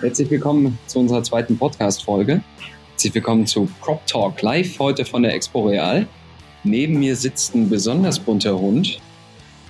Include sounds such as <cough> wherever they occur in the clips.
Herzlich willkommen zu unserer zweiten Podcast-Folge. Herzlich willkommen zu Crop Talk live heute von der Expo Real. Neben mir sitzt ein besonders bunter Hund,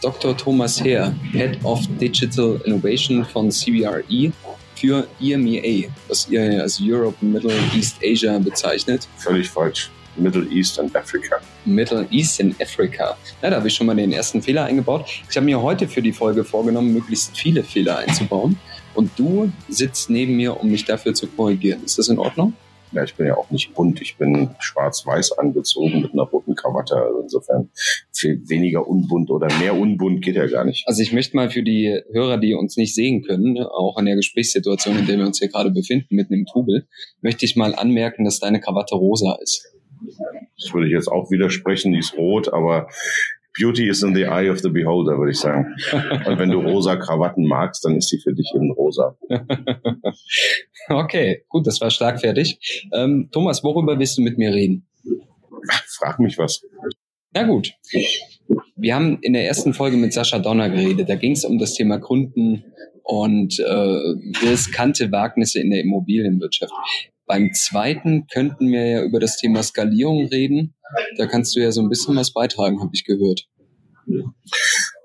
Dr. Thomas Heer, Head of Digital Innovation von CBRE für EMEA, was ihr als Europe, Middle East Asia bezeichnet. Völlig falsch. Middle East and Africa. Middle East and Africa. Ja, da habe ich schon mal den ersten Fehler eingebaut. Ich habe mir heute für die Folge vorgenommen, möglichst viele Fehler einzubauen. Und du sitzt neben mir, um mich dafür zu korrigieren. Ist das in Ordnung? Ja, ich bin ja auch nicht bunt. Ich bin schwarz-weiß angezogen mit einer roten Krawatte. Also insofern viel weniger unbunt oder mehr unbunt geht ja gar nicht. Also ich möchte mal für die Hörer, die uns nicht sehen können, auch an der Gesprächssituation, in der wir uns hier gerade befinden, mitten im Trubel, möchte ich mal anmerken, dass deine Krawatte rosa ist. Das würde ich jetzt auch widersprechen, die ist rot, aber Beauty is in the eye of the beholder, würde ich sagen. <laughs> Und wenn du rosa Krawatten magst, dann ist sie für dich eben rosa. <laughs> okay, gut, das war schlagfertig. Ähm, Thomas, worüber willst du mit mir reden? Frag mich was. Na gut. Wir haben in der ersten Folge mit Sascha Donner geredet. Da ging es um das Thema Kunden und äh, riskante Wagnisse in der Immobilienwirtschaft. Beim zweiten könnten wir ja über das Thema Skalierung reden. Da kannst du ja so ein bisschen was beitragen, habe ich gehört.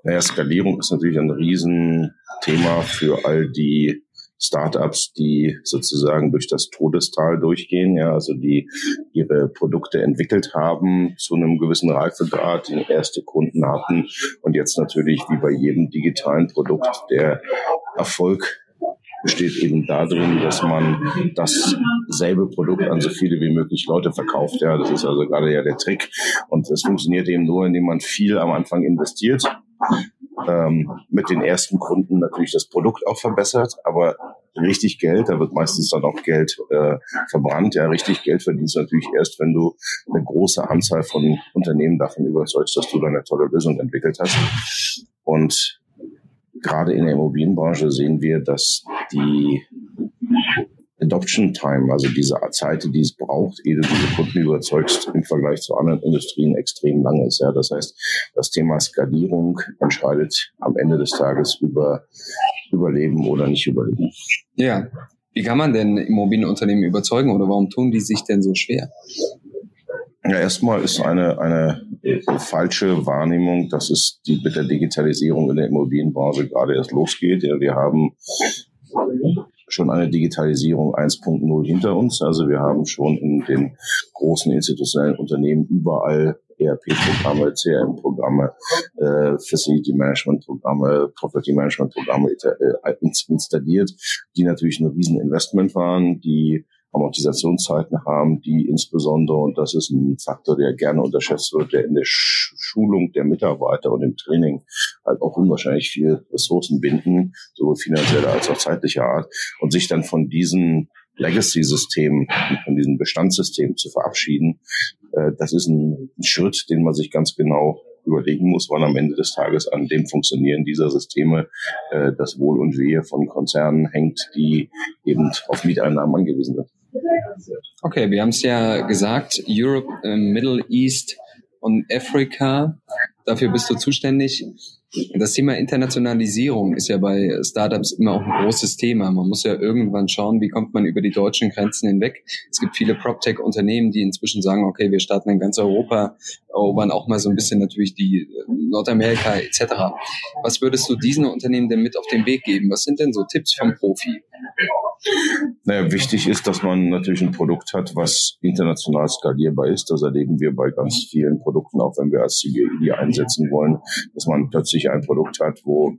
Naja, Skalierung ist natürlich ein Riesenthema für all die Startups, die sozusagen durch das Todestal durchgehen, ja, also die ihre Produkte entwickelt haben zu einem gewissen Reifegrad, die erste Kunden hatten und jetzt natürlich wie bei jedem digitalen Produkt der Erfolg besteht eben darin, dass man dasselbe Produkt an so viele wie möglich Leute verkauft. Ja, das ist also gerade ja der Trick. Und das funktioniert eben nur, indem man viel am Anfang investiert. Ähm, mit den ersten Kunden natürlich das Produkt auch verbessert, aber richtig Geld, da wird meistens dann auch Geld äh, verbrannt. Ja, richtig Geld verdienst du natürlich erst, wenn du eine große Anzahl von Unternehmen davon überzeugst, dass du da eine tolle Lösung entwickelt hast. Und gerade in der Immobilienbranche sehen wir, dass die Adoption Time, also diese Zeit, die es braucht, ehe du diese Kunden überzeugst, im Vergleich zu anderen Industrien extrem lang ist. Ja, das heißt, das Thema Skalierung entscheidet am Ende des Tages über Überleben oder nicht Überleben. Ja. Wie kann man denn Immobilienunternehmen überzeugen oder warum tun die sich denn so schwer? Ja, erstmal ist eine, eine falsche Wahrnehmung, dass es die mit der Digitalisierung in der Immobilienbranche gerade erst losgeht. Ja, wir haben schon eine Digitalisierung 1.0 hinter uns. Also wir haben schon in den großen institutionellen Unternehmen überall ERP-Programme, CRM-Programme, äh, Facility Management-Programme, Property Management-Programme äh, installiert, die natürlich ein Rieseninvestment waren, die Amortisationszeiten haben, die insbesondere, und das ist ein Faktor, der gerne unterschätzt wird, der in der Schulung der Mitarbeiter und im Training halt auch unwahrscheinlich viel Ressourcen binden, sowohl finanzieller als auch zeitlicher Art, und sich dann von diesen Legacy-Systemen, von diesen Bestandssystemen zu verabschieden, äh, das ist ein Schritt, den man sich ganz genau überlegen muss, wann am Ende des Tages an dem Funktionieren dieser Systeme äh, das Wohl und Wehe von Konzernen hängt, die eben auf Mieteinnahmen angewiesen sind. Okay, wir haben es ja gesagt, Europe, äh, Middle East und Afrika, dafür bist du zuständig. Das Thema Internationalisierung ist ja bei Startups immer auch ein großes Thema. Man muss ja irgendwann schauen, wie kommt man über die deutschen Grenzen hinweg. Es gibt viele PropTech-Unternehmen, die inzwischen sagen, okay, wir starten in ganz Europa, erobern auch mal so ein bisschen natürlich die äh, Nordamerika etc. Was würdest du diesen Unternehmen denn mit auf den Weg geben? Was sind denn so Tipps vom Profi? Naja, wichtig ist, dass man natürlich ein Produkt hat, was international skalierbar ist. Das erleben wir bei ganz vielen Produkten, auch wenn wir als CGI einsetzen wollen, dass man plötzlich ein Produkt hat, wo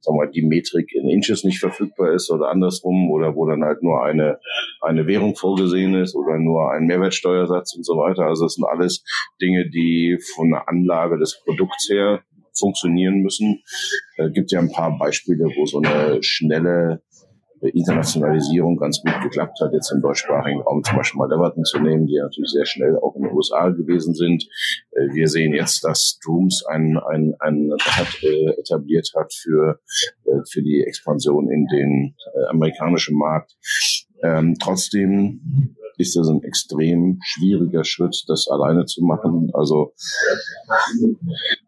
sagen wir, die Metrik in Inches nicht verfügbar ist oder andersrum oder wo dann halt nur eine, eine Währung vorgesehen ist oder nur ein Mehrwertsteuersatz und so weiter. Also das sind alles Dinge, die von der Anlage des Produkts her funktionieren müssen. Es gibt ja ein paar Beispiele, wo so eine schnelle Internationalisierung ganz gut geklappt hat, jetzt im deutschsprachigen Raum zum Beispiel mal Everton zu nehmen, die natürlich sehr schnell auch in den USA gewesen sind. Äh, wir sehen jetzt, dass Drooms ein, ein, ein hat, äh, etabliert hat für, äh, für die Expansion in den amerikanischen Markt. Ähm, trotzdem ist das ein extrem schwieriger Schritt, das alleine zu machen. Also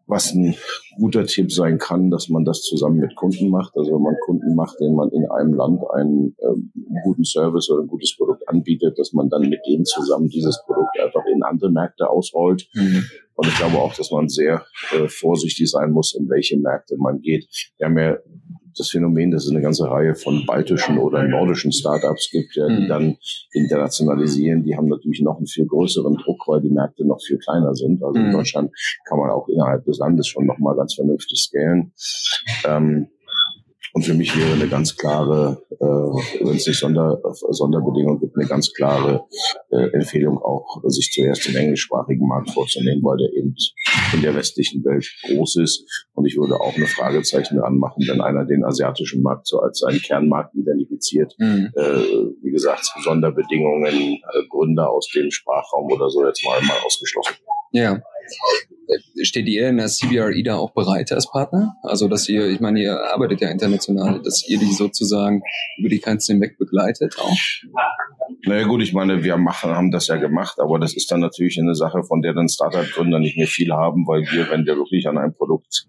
was ein guter Tipp sein kann, dass man das zusammen mit Kunden macht. Also wenn man Kunden macht, denen man in einem Land einen äh, guten Service oder ein gutes Produkt anbietet, dass man dann mit denen zusammen dieses Produkt einfach in andere Märkte ausrollt. Mhm. Und ich glaube auch, dass man sehr äh, vorsichtig sein muss, in welche Märkte man geht. Wir haben ja das Phänomen, dass es eine ganze Reihe von baltischen oder nordischen Startups gibt, ja, die mhm. dann internationalisieren. Die haben natürlich noch einen viel größeren Druck, weil die Märkte noch viel kleiner sind. Also in mhm. Deutschland kann man auch innerhalb des Landes schon nochmal ganz vernünftig scalen. Ähm, und für mich wäre eine ganz klare, äh, wenn es nicht Sonder, Sonderbedingungen gibt, eine ganz klare äh, Empfehlung auch, sich zuerst den englischsprachigen Markt vorzunehmen, weil der eben in der westlichen Welt groß ist. Und ich würde auch eine Fragezeichen anmachen, wenn einer den asiatischen Markt so als seinen Kernmarkt identifiziert. Mhm. Äh, wie gesagt, Sonderbedingungen, äh, Gründer aus dem Sprachraum oder so jetzt mal, mal ausgeschlossen. Ja. Steht ihr in der CBRE da auch bereit als Partner? Also, dass ihr, ich meine, ihr arbeitet ja international, dass ihr die sozusagen über die Grenzen hinweg begleitet auch? Naja gut, ich meine, wir machen, haben das ja gemacht, aber das ist dann natürlich eine Sache, von der dann Startup-Gründer nicht mehr viel haben, weil wir, wenn wir wirklich an ein Produkt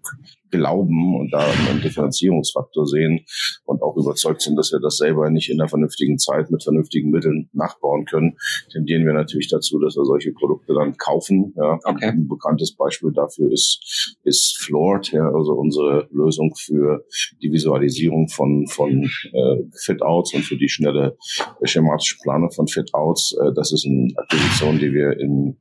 glauben und da einen Differenzierungsfaktor sehen und auch überzeugt sind, dass wir das selber nicht in der vernünftigen Zeit mit vernünftigen Mitteln nachbauen können, tendieren wir natürlich dazu, dass wir solche Produkte dann kaufen. Ja. Okay. Ein bekanntes Beispiel dafür ist, ist Floored, ja, also unsere Lösung für die Visualisierung von, von äh, Fit-Outs und für die schnelle schematische Planung von Fit-Outs. Äh, das ist eine Akquisition, die wir in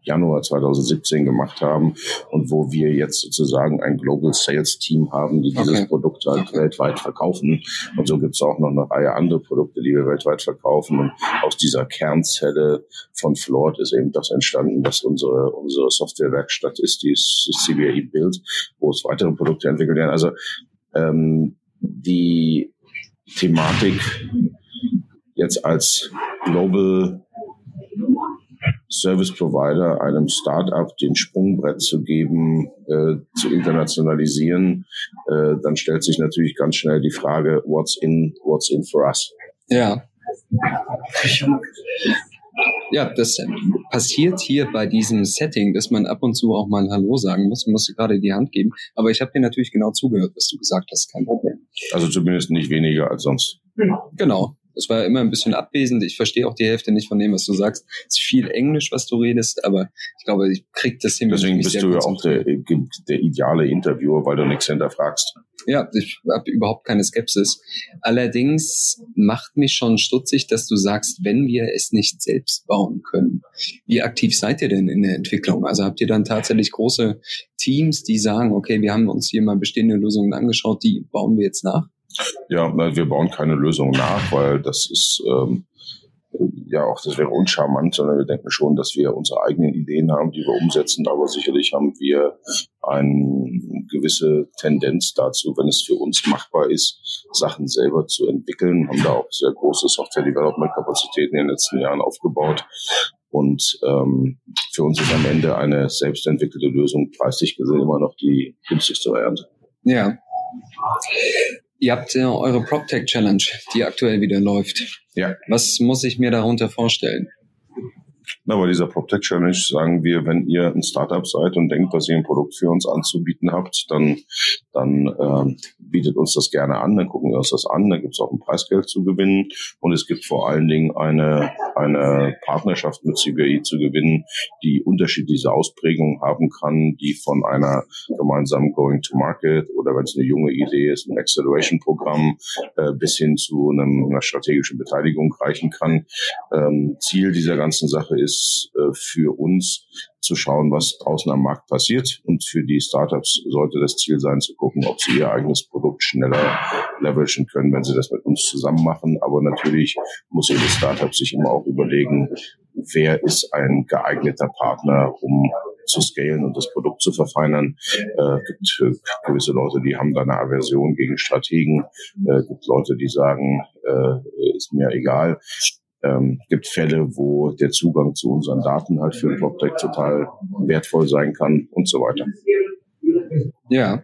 Januar 2017 gemacht haben und wo wir jetzt sozusagen ein Global Sales Team haben, die dieses okay. Produkt halt okay. weltweit verkaufen. Und so gibt es auch noch eine Reihe andere Produkte, die wir weltweit verkaufen. Und aus dieser Kernzelle von Flord ist eben das entstanden, was unsere, unsere Softwarewerkstatt ist, die ist CBRE Build, wo es weitere Produkte entwickelt werden. Also ähm, die Thematik jetzt als Global Service Provider einem Startup den Sprungbrett zu geben, äh, zu internationalisieren, äh, dann stellt sich natürlich ganz schnell die Frage, what's in, what's in for us? Ja. Ja, das passiert hier bei diesem Setting, dass man ab und zu auch mal Hallo sagen muss, man muss gerade die Hand geben. Aber ich habe dir natürlich genau zugehört, was du gesagt hast, kein Problem. Also zumindest nicht weniger als sonst. Genau. Es war immer ein bisschen abwesend. Ich verstehe auch die Hälfte nicht von dem, was du sagst. Es ist viel Englisch, was du redest, aber ich glaube, ich krieg das hin. Deswegen bist du ja auch der, der ideale Interviewer, weil du nichts hinterfragst. Ja, ich habe überhaupt keine Skepsis. Allerdings macht mich schon stutzig, dass du sagst, wenn wir es nicht selbst bauen können. Wie aktiv seid ihr denn in der Entwicklung? Also habt ihr dann tatsächlich große Teams, die sagen, okay, wir haben uns hier mal bestehende Lösungen angeschaut, die bauen wir jetzt nach? Ja, wir bauen keine Lösung nach, weil das ist ähm, ja auch, das wäre uncharmant, sondern wir denken schon, dass wir unsere eigenen Ideen haben, die wir umsetzen, aber sicherlich haben wir eine gewisse Tendenz dazu, wenn es für uns machbar ist, Sachen selber zu entwickeln, haben da auch sehr große Software-Development-Kapazitäten in den letzten Jahren aufgebaut. Und ähm, für uns ist am Ende eine selbstentwickelte Lösung preislich gesehen immer noch die günstigste Variante. Ja. Ihr habt ja eure PropTech Challenge, die aktuell wieder läuft. Ja. Was muss ich mir darunter vorstellen? Na, bei dieser PropTech Challenge sagen wir, wenn ihr ein Startup seid und denkt, dass ihr ein Produkt für uns anzubieten habt, dann, dann äh, bietet uns das gerne an, dann gucken wir uns das an, dann gibt es auch ein Preisgeld zu gewinnen und es gibt vor allen Dingen eine, eine Partnerschaft mit CBI zu gewinnen, die unterschiedliche Ausprägungen haben kann, die von einer gemeinsamen Going to Market oder wenn es eine junge Idee ist, ein Acceleration-Programm äh, bis hin zu einem, einer strategischen Beteiligung reichen kann. Ähm, Ziel dieser ganzen Sache ist, ist äh, für uns zu schauen, was draußen am Markt passiert. Und für die Startups sollte das Ziel sein, zu gucken, ob sie ihr eigenes Produkt schneller leveragen können, wenn sie das mit uns zusammen machen. Aber natürlich muss jedes Startup sich immer auch überlegen, wer ist ein geeigneter Partner, um zu scalen und das Produkt zu verfeinern. Äh, gibt äh, gewisse Leute, die haben da eine Aversion gegen Strategen. Äh, gibt Leute, die sagen, äh, ist mir egal. Ähm, gibt Fälle, wo der Zugang zu unseren Daten halt für PropTech total wertvoll sein kann und so weiter. Ja,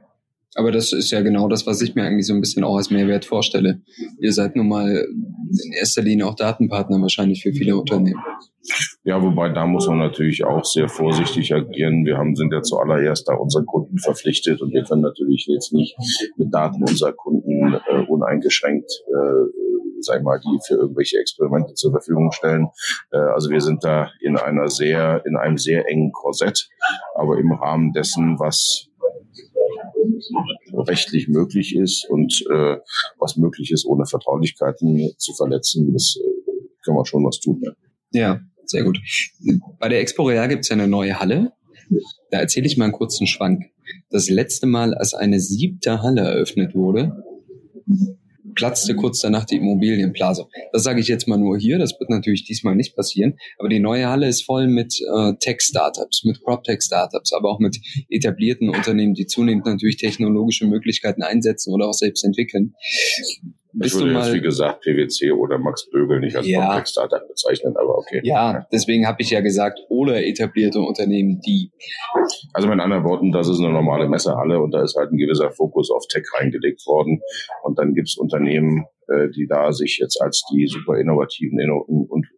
aber das ist ja genau das, was ich mir eigentlich so ein bisschen auch als Mehrwert vorstelle. Ihr seid nun mal in erster Linie auch Datenpartner wahrscheinlich für viele Unternehmen. Ja, wobei da muss man natürlich auch sehr vorsichtig agieren. Wir haben, sind ja zuallererst da unseren Kunden verpflichtet und wir können natürlich jetzt nicht mit Daten unserer Kunden äh, uneingeschränkt äh, sag ich mal, die für irgendwelche Experimente zur Verfügung stellen. Äh, also wir sind da in einer sehr, in einem sehr engen Korsett, aber im Rahmen dessen, was rechtlich möglich ist und äh, was möglich ist, ohne Vertraulichkeiten zu verletzen, das äh, können wir schon was tun. Ja. ja, sehr gut. Bei der Expo Real gibt es ja eine neue Halle. Da erzähle ich mal einen kurzen Schwank. Das letzte Mal, als eine siebte Halle eröffnet wurde, platzte kurz danach die Immobilienblase. Das sage ich jetzt mal nur hier, das wird natürlich diesmal nicht passieren, aber die neue Halle ist voll mit äh, Tech-Startups, mit PropTech-Startups, aber auch mit etablierten Unternehmen, die zunehmend natürlich technologische Möglichkeiten einsetzen oder auch selbst entwickeln. Ich würde jetzt, wie gesagt, PwC oder Max Bögel nicht als ja. Startup bezeichnen, aber okay. Ja, deswegen habe ich ja gesagt, oder etablierte Unternehmen, die. Also mit anderen Worten, das ist eine normale Messehalle und da ist halt ein gewisser Fokus auf Tech reingelegt worden. Und dann gibt's Unternehmen, äh, die da sich jetzt als die super innovativen Inno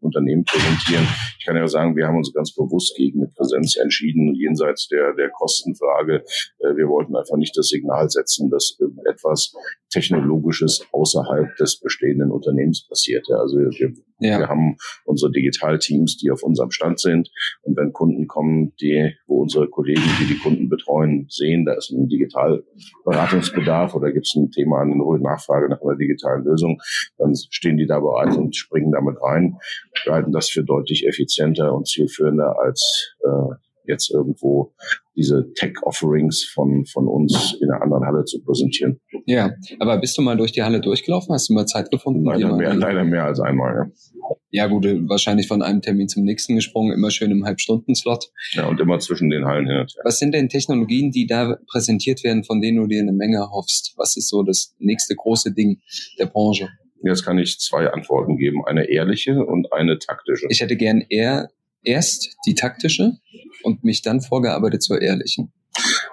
Unternehmen präsentieren. Ich kann ja sagen, wir haben uns ganz bewusst gegen eine Präsenz entschieden, jenseits der, der Kostenfrage. Äh, wir wollten einfach nicht das Signal setzen, dass irgendetwas Technologisches außerhalb des bestehenden Unternehmens passiert. Also wir, ja. wir haben unsere Digitalteams, die auf unserem Stand sind. Und wenn Kunden kommen, die, wo unsere Kollegen, die die Kunden betreuen, sehen, da ist ein Digitalberatungsbedarf oder gibt es ein Thema, eine Nachfrage nach einer digitalen Lösung, dann stehen die da bereit und springen damit rein. Wir halten das für deutlich effizienter und zielführender als äh, jetzt irgendwo diese Tech-Offerings von, von uns in einer anderen Halle zu präsentieren. Ja, aber bist du mal durch die Halle durchgelaufen? Hast du mal Zeit gefunden? Leider, mehr, leider mehr als einmal, ja. Ja gut, wahrscheinlich von einem Termin zum nächsten gesprungen, immer schön im Halbstundenslot. Ja, und immer zwischen den Hallen hin und her. Was sind denn Technologien, die da präsentiert werden, von denen du dir eine Menge hoffst? Was ist so das nächste große Ding der Branche? Jetzt kann ich zwei Antworten geben, eine ehrliche und eine taktische. Ich hätte gern eher erst die taktische und mich dann vorgearbeitet zur ehrlichen.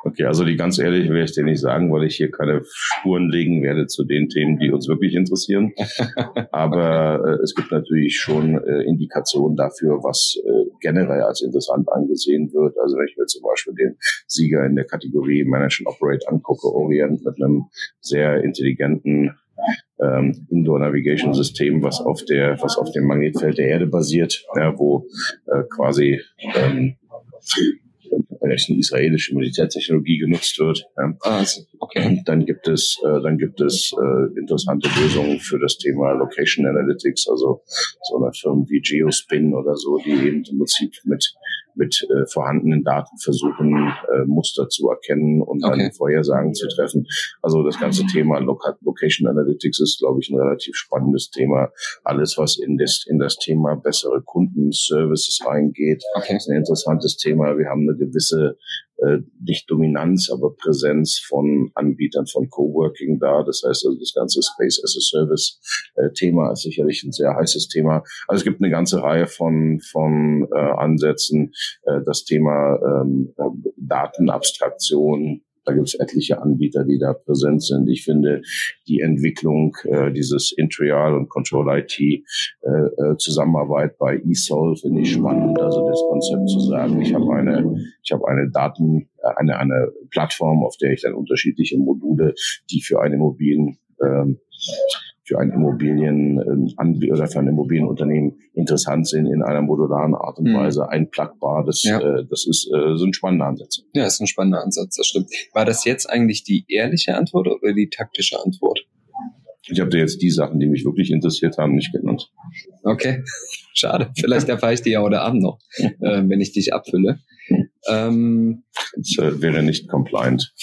Okay, also die ganz ehrlich werde ich dir nicht sagen, weil ich hier keine Spuren legen werde zu den Themen, die uns wirklich interessieren. <laughs> Aber äh, es gibt natürlich schon äh, Indikationen dafür, was äh, generell als interessant angesehen wird. Also wenn ich mir zum Beispiel den Sieger in der Kategorie Manage and Operate angucke, Orient mit einem sehr intelligenten ähm, Indoor Navigation System, was auf der, was auf dem Magnetfeld der Erde basiert, ja, wo äh, quasi ähm, eine israelische Militärtechnologie genutzt wird. Ja. Ah, okay. Und dann gibt es, äh, dann gibt es äh, interessante Lösungen für das Thema Location Analytics, also so eine Firmen wie Geospin oder so, die eben im Prinzip mit mit äh, vorhandenen Daten versuchen, äh, Muster zu erkennen und okay. dann Vorhersagen zu treffen. Also das ganze Thema Loca Location Analytics ist, glaube ich, ein relativ spannendes Thema. Alles, was in das, in das Thema bessere Kundenservices reingeht, okay. ist ein interessantes Thema. Wir haben eine gewisse äh, nicht Dominanz, aber Präsenz von Anbietern von Coworking da. Das heißt also das ganze Space as a Service äh, Thema ist sicherlich ein sehr heißes Thema. Also es gibt eine ganze Reihe von von äh, Ansätzen. Äh, das Thema ähm, Datenabstraktion, da gibt es etliche Anbieter, die da präsent sind. Ich finde die Entwicklung äh, dieses Intrial und Control IT äh, äh, Zusammenarbeit bei eSol finde ich spannend. Also das Konzept zu sagen, ich habe eine, ich habe eine Daten, äh, eine eine Plattform, auf der ich dann unterschiedliche Module, die für eine Immobilien ähm, für ein Immobilien äh, oder für ein Immobilienunternehmen interessant sind in einer modularen Art und mhm. Weise, einplagbar. Das, ja. äh, das ist, äh, sind spannende Ansätze. Ja, ist ein spannender Ansatz, das stimmt. War das jetzt eigentlich die ehrliche Antwort oder die taktische Antwort? Ich habe dir jetzt die Sachen, die mich wirklich interessiert haben, nicht genannt. Okay, <laughs> schade. Vielleicht erfahre ich die ja heute Abend noch, <laughs> äh, wenn ich dich abfülle. Ähm, das äh, wäre nicht compliant.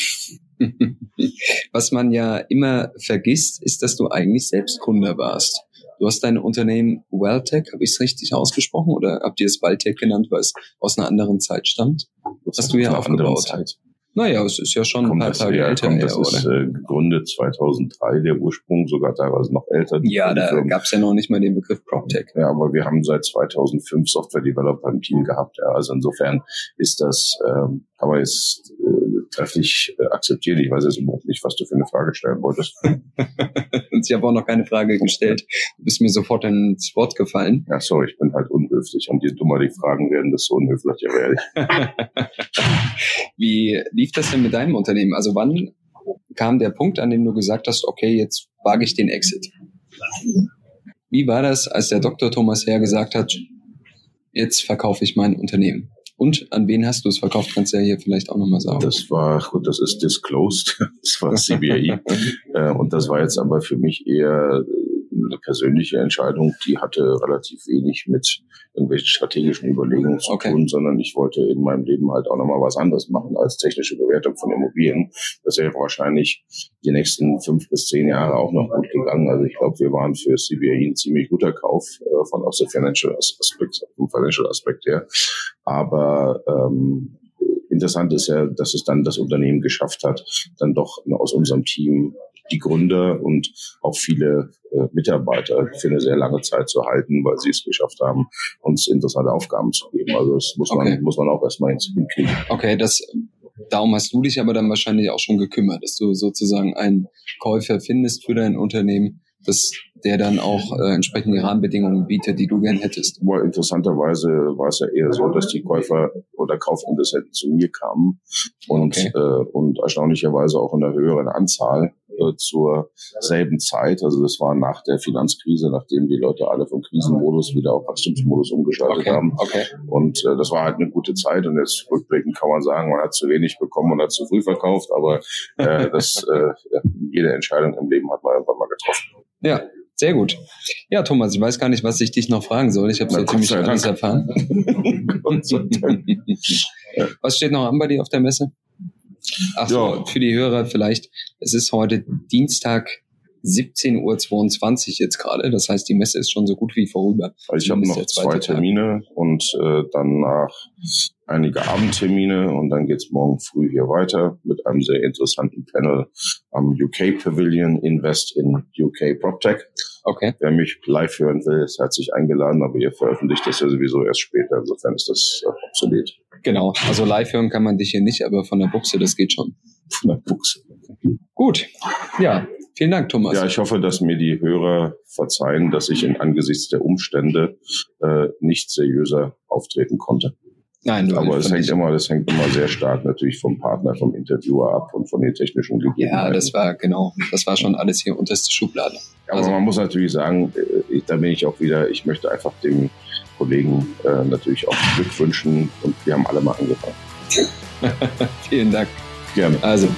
<laughs> Was man ja immer vergisst, ist, dass du eigentlich selbst Kunde warst. Du hast dein Unternehmen Welltech, habe ich es richtig ausgesprochen oder habt ihr es Welltech genannt, weil es aus einer anderen Zeit stammt? hast du ja aufgebaut. Zeit. Naja, es ist ja schon kommt ein paar Tage ja, älter kommt, her, Das ist oder? äh, gegründet 2003, der Ursprung, sogar teilweise noch älter. Ja, da gab es ja noch nicht mal den Begriff PropTech. Ja, aber wir haben seit 2005 Software Developer im Team gehabt. Ja. Also insofern ist das, ähm, man jetzt äh, trefflich äh, akzeptieren. Ich weiß jetzt überhaupt nicht, was du für eine Frage stellen wolltest. Und <laughs> ich habe auch noch keine Frage gestellt. Du bist mir sofort ins Wort gefallen. Ja, sorry, ich bin halt unhöflich. Und je dummer die Fragen werden, desto unhöflicher werde ich. <laughs> Wie lief das denn mit deinem Unternehmen? Also wann kam der Punkt, an dem du gesagt hast, okay, jetzt wage ich den Exit? Wie war das, als der Dr. Thomas Herr gesagt hat, jetzt verkaufe ich mein Unternehmen? Und an wen hast du es verkauft? Kannst du ja hier vielleicht auch nochmal sagen. Das war, gut, das ist disclosed. <laughs> Das war CBI. <laughs> Äh, und das war jetzt aber für mich eher eine persönliche Entscheidung, die hatte relativ wenig mit irgendwelchen strategischen Überlegungen zu Okay. tun, sondern ich wollte in meinem Leben halt auch nochmal was anderes machen als technische Bewertung von Immobilien. Das wäre wahrscheinlich die nächsten fünf bis zehn Jahre auch noch gut gegangen. Also ich glaube, wir waren für CBI ein ziemlich guter Kauf äh, von aus der Financial Aspekt, vom Financial Aspekt her. Aber ähm, interessant ist ja, dass es dann das Unternehmen geschafft hat, dann doch aus unserem Team die Gründer und auch viele äh, Mitarbeiter für eine sehr lange Zeit zu halten, weil sie es geschafft haben, uns interessante Aufgaben zu geben. Also das muss man, Okay. muss man auch erstmal hinkriegen. Okay, das, darum hast du dich aber dann wahrscheinlich auch schon gekümmert, dass du sozusagen einen Käufer findest für dein Unternehmen, dass der dann auch äh, entsprechende Rahmenbedingungen bietet, die du gern hättest. Aber interessanterweise war es ja eher so, dass die Käufer oder Kaufinteressenten zu mir kamen und, Okay. äh, und erstaunlicherweise auch in einer höheren Anzahl äh, zur selben Zeit. Also das war nach der Finanzkrise, nachdem die Leute alle vom Krisenmodus wieder auf Wachstumsmodus umgeschaltet Okay, haben. okay. Und äh, das war halt eine gute Zeit. Und jetzt rückblickend kann man sagen, man hat zu wenig bekommen und hat zu früh verkauft. Aber äh, <laughs> das, äh, jede Entscheidung im Leben hat man irgendwann mal getroffen. Ja, sehr gut. Ja, Thomas, ich weiß gar nicht, was ich dich noch fragen soll. Ich habe so ziemlich alles erfahren. <laughs> <laughs> Was steht noch an bei dir auf der Messe? Ach so, Ja. für die Hörer vielleicht. Es ist heute Dienstag 17.22 Uhr jetzt gerade. Das heißt, die Messe ist schon so gut wie vorüber. Also ich habe noch zwei zweite Tag. Termine und äh, danach einige Abendtermine und dann geht's morgen früh hier weiter mit einem sehr interessanten Panel am UK Pavilion Invest in UK PropTech. Okay. Wer mich live hören will, ist herzlich eingeladen, aber ihr veröffentlicht das ja sowieso erst später. Insofern ist das äh, obsolet. Genau. Also live hören kann man dich hier nicht, aber von der Buchse, das geht schon. Von der Buchse. Gut. Ja. Vielen Dank, Thomas. Ja, ich hoffe, dass mir die Hörer verzeihen, dass ich in angesichts der Umstände äh, nicht seriöser auftreten konnte. Nein, du Aber es hängt dich- immer, das hängt immer sehr stark natürlich vom Partner, vom Interviewer ab und von den technischen Ja, Gegebenheiten. das war genau. Das war schon alles hier unterste Schublade. Aber also- man muss natürlich sagen, äh, da bin ich auch wieder, ich möchte einfach dem Kollegen äh, natürlich auch Glück wünschen und wir haben alle mal angefangen. <laughs> Vielen Dank. Gerne. Also,